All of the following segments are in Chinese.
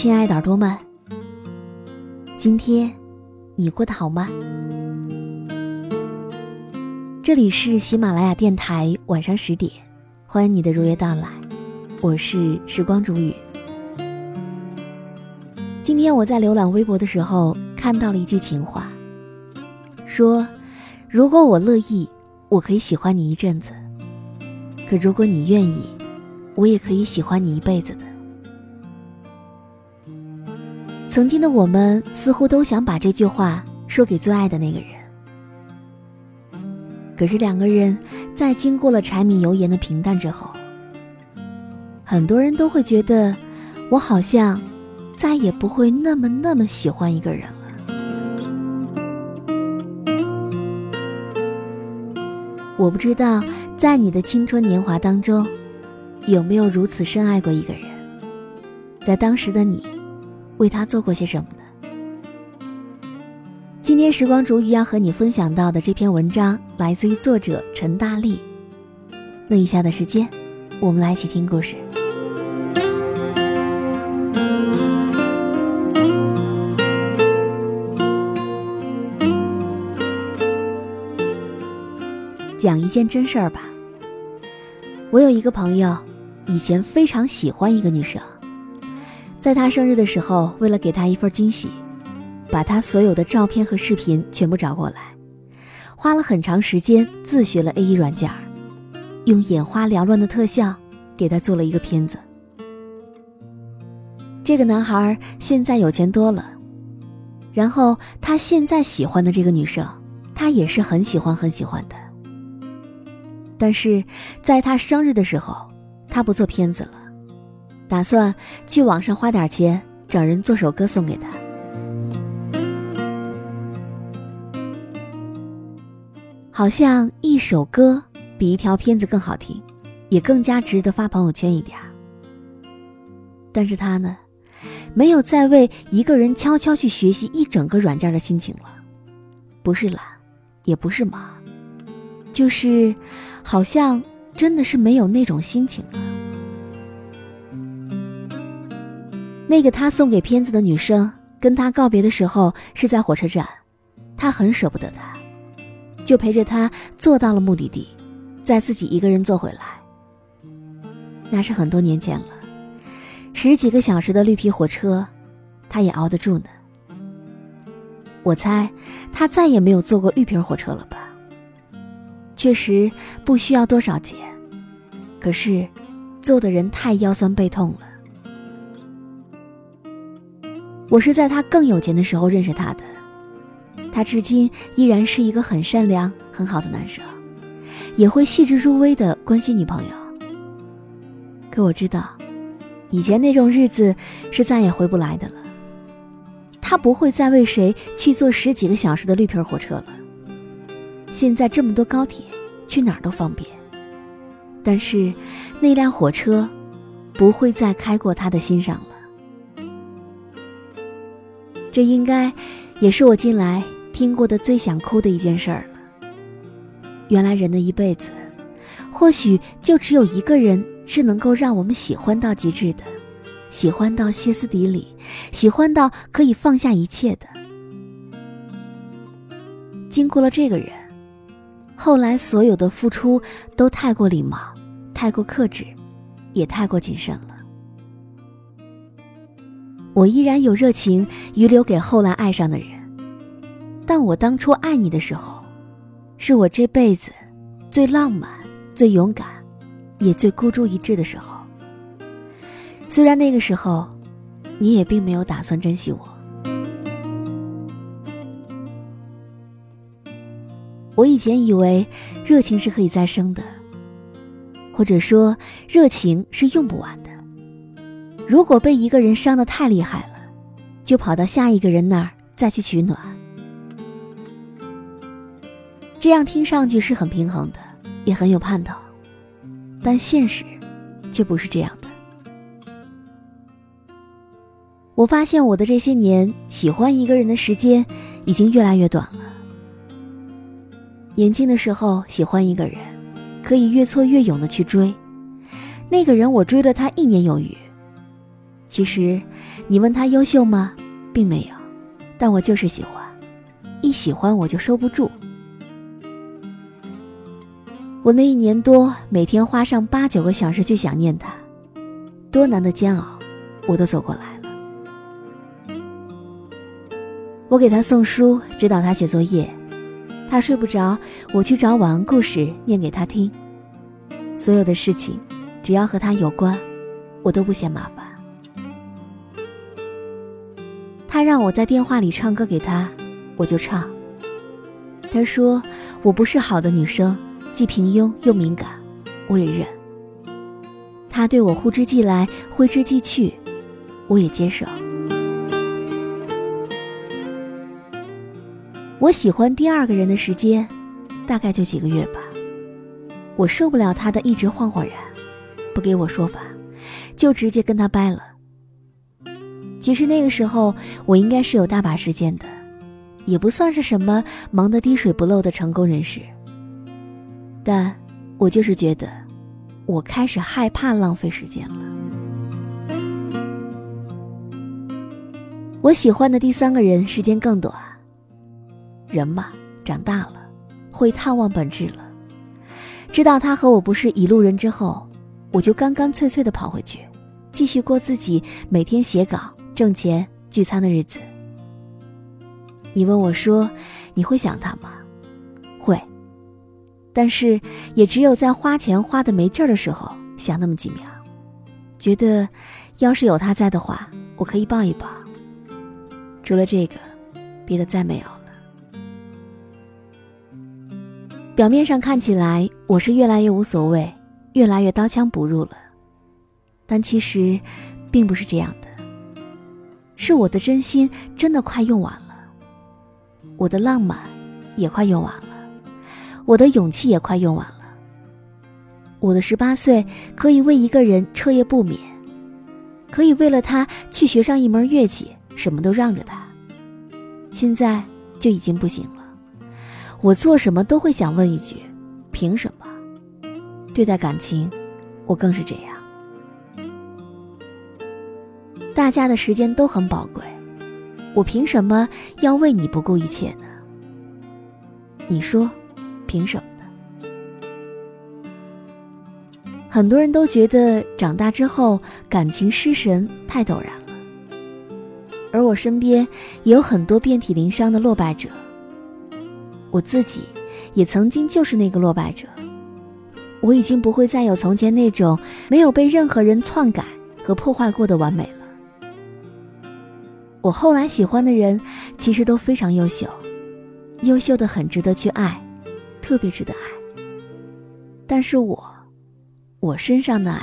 亲爱的耳朵们，今天你过得好吗？这里是喜马拉雅电台，晚上十点，欢迎你的如约到来，我是时光煮雨。今天我在浏览微博的时候，看到了一句情话，说：“如果我乐意，我可以喜欢你一阵子；可如果你愿意，我也可以喜欢你一辈子的。”曾经的我们似乎都想把这句话说给最爱的那个人，可是两个人在经过了柴米油盐的平淡之后，很多人都会觉得，我好像再也不会那么那么喜欢一个人了。我不知道在你的青春年华当中，有没有如此深爱过一个人，在当时的你。为他做过些什么呢？今天时光煮雨要和你分享到的这篇文章来自于作者陈大力。那以下的时间，我们来一起听故事。讲一件真事儿吧。我有一个朋友，以前非常喜欢一个女生。在他生日的时候，为了给他一份惊喜，把他所有的照片和视频全部找过来，花了很长时间自学了 A E 软件用眼花缭乱的特效给他做了一个片子。这个男孩现在有钱多了，然后他现在喜欢的这个女生，他也是很喜欢很喜欢的。但是在他生日的时候，他不做片子了。打算去网上花点钱找人做首歌送给他，好像一首歌比一条片子更好听，也更加值得发朋友圈一点但是他呢，没有再为一个人悄悄去学习一整个软件的心情了，不是懒，也不是忙，就是好像真的是没有那种心情了。那个他送给片子的女生跟他告别的时候是在火车站，他很舍不得她，就陪着她坐到了目的地，再自己一个人坐回来。那是很多年前了，十几个小时的绿皮火车，他也熬得住呢。我猜他再也没有坐过绿皮火车了吧？确实不需要多少钱，可是坐的人太腰酸背痛了。我是在他更有钱的时候认识他的，他至今依然是一个很善良、很好的男生，也会细致入微的关心女朋友。可我知道，以前那种日子是再也回不来的了。他不会再为谁去坐十几个小时的绿皮火车了。现在这么多高铁，去哪儿都方便。但是，那辆火车不会再开过他的心上了。这应该也是我近来听过的最想哭的一件事儿了。原来人的一辈子，或许就只有一个人是能够让我们喜欢到极致的，喜欢到歇斯底里，喜欢到可以放下一切的。经过了这个人，后来所有的付出都太过礼貌，太过克制，也太过谨慎了。我依然有热情余留给后来爱上的人，但我当初爱你的时候，是我这辈子最浪漫、最勇敢，也最孤注一掷的时候。虽然那个时候，你也并没有打算珍惜我。我以前以为热情是可以再生的，或者说热情是用不完的。如果被一个人伤得太厉害了，就跑到下一个人那儿再去取暖，这样听上去是很平衡的，也很有盼头，但现实却不是这样的。我发现我的这些年喜欢一个人的时间已经越来越短了。年轻的时候喜欢一个人，可以越挫越勇的去追，那个人我追了他一年有余。其实，你问他优秀吗？并没有，但我就是喜欢，一喜欢我就收不住。我那一年多，每天花上八九个小时去想念他，多难的煎熬，我都走过来了。我给他送书，指导他写作业，他睡不着，我去找晚安故事念给他听。所有的事情，只要和他有关，我都不嫌麻烦。他让我在电话里唱歌给他，我就唱。他说我不是好的女生。既平庸又敏感，我也认。他对我呼之即来，挥之即去，我也接受。我喜欢第二个人的时间，大概就几个月吧。我受不了他的一直晃晃然，不给我说法，就直接跟他掰了。其实那个时候我应该是有大把时间的，也不算是什么忙得滴水不漏的成功人士。但，我就是觉得，我开始害怕浪费时间了。我喜欢的第三个人时间更短。人嘛，长大了，会探望本质了。知道他和我不是一路人之后，我就干干脆脆的跑回去，继续过自己每天写稿、挣钱、聚餐的日子。你问我说，你会想他吗？会。但是，也只有在花钱花的没劲儿的时候，想那么几秒，觉得要是有他在的话，我可以抱一抱。除了这个，别的再没有了。表面上看起来，我是越来越无所谓，越来越刀枪不入了，但其实，并不是这样的。是我的真心真的快用完了，我的浪漫也快用完了。我的勇气也快用完了。我的十八岁可以为一个人彻夜不眠，可以为了他去学上一门乐器，什么都让着他。现在就已经不行了。我做什么都会想问一句：凭什么？对待感情，我更是这样。大家的时间都很宝贵，我凭什么要为你不顾一切呢？你说？凭什么呢？很多人都觉得长大之后感情失神太陡然了，而我身边也有很多遍体鳞伤的落败者。我自己也曾经就是那个落败者。我已经不会再有从前那种没有被任何人篡改和破坏过的完美了。我后来喜欢的人其实都非常优秀，优秀的很值得去爱。特别值得爱，但是我，我身上的爱，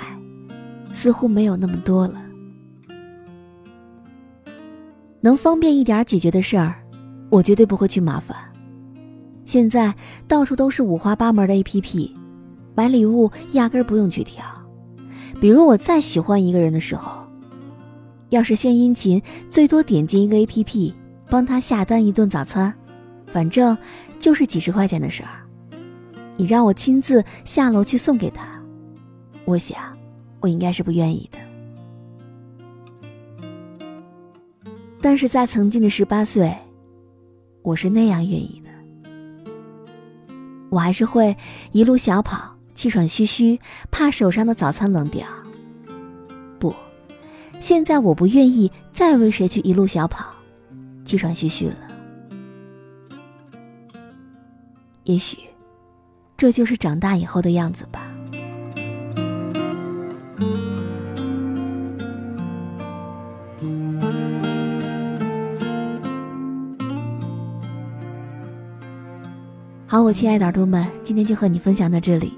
似乎没有那么多了。能方便一点解决的事儿，我绝对不会去麻烦。现在到处都是五花八门的 APP，买礼物压根儿不用去挑。比如我再喜欢一个人的时候，要是献殷勤，最多点进一个 APP，帮他下单一顿早餐，反正就是几十块钱的事儿。你让我亲自下楼去送给他，我想，我应该是不愿意的。但是在曾经的十八岁，我是那样愿意的。我还是会一路小跑，气喘吁吁，怕手上的早餐冷掉。现在我不愿意再为谁去一路小跑，气喘吁吁了。也许。这就是长大以后的样子吧。好，我亲爱的耳朵们，今天就和你分享到这里。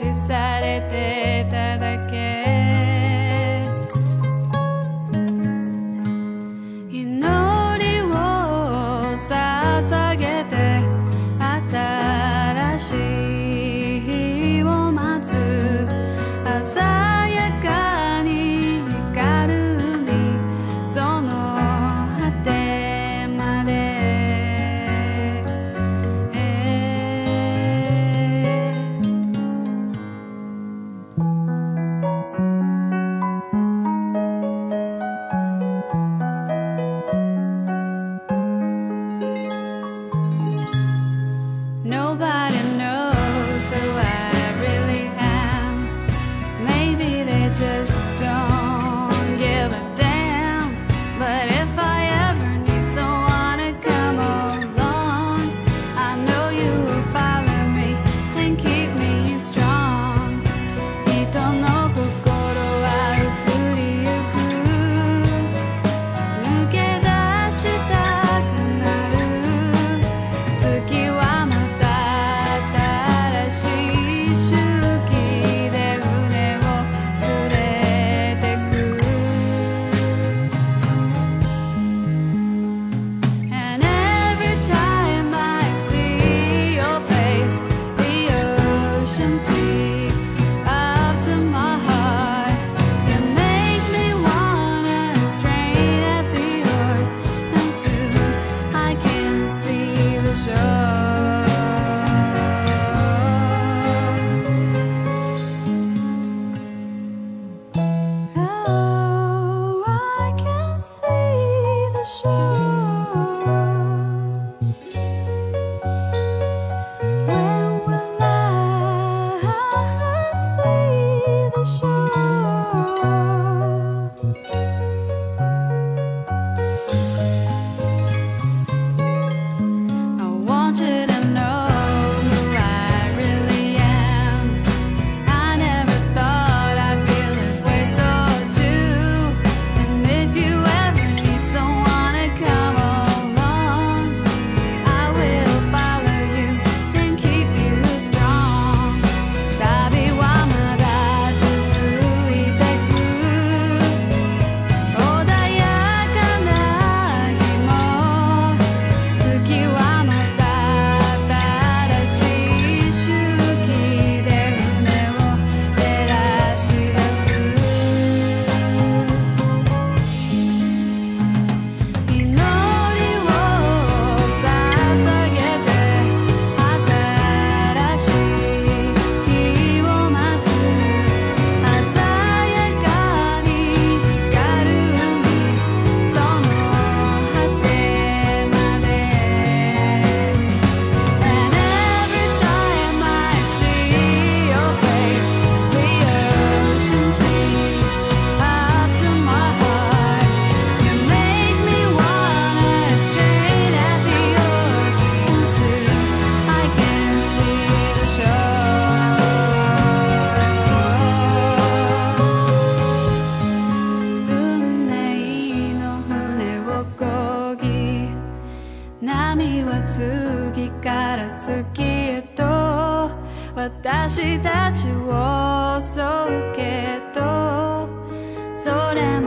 視されて波は次から次へと私たちを襲うけどそれ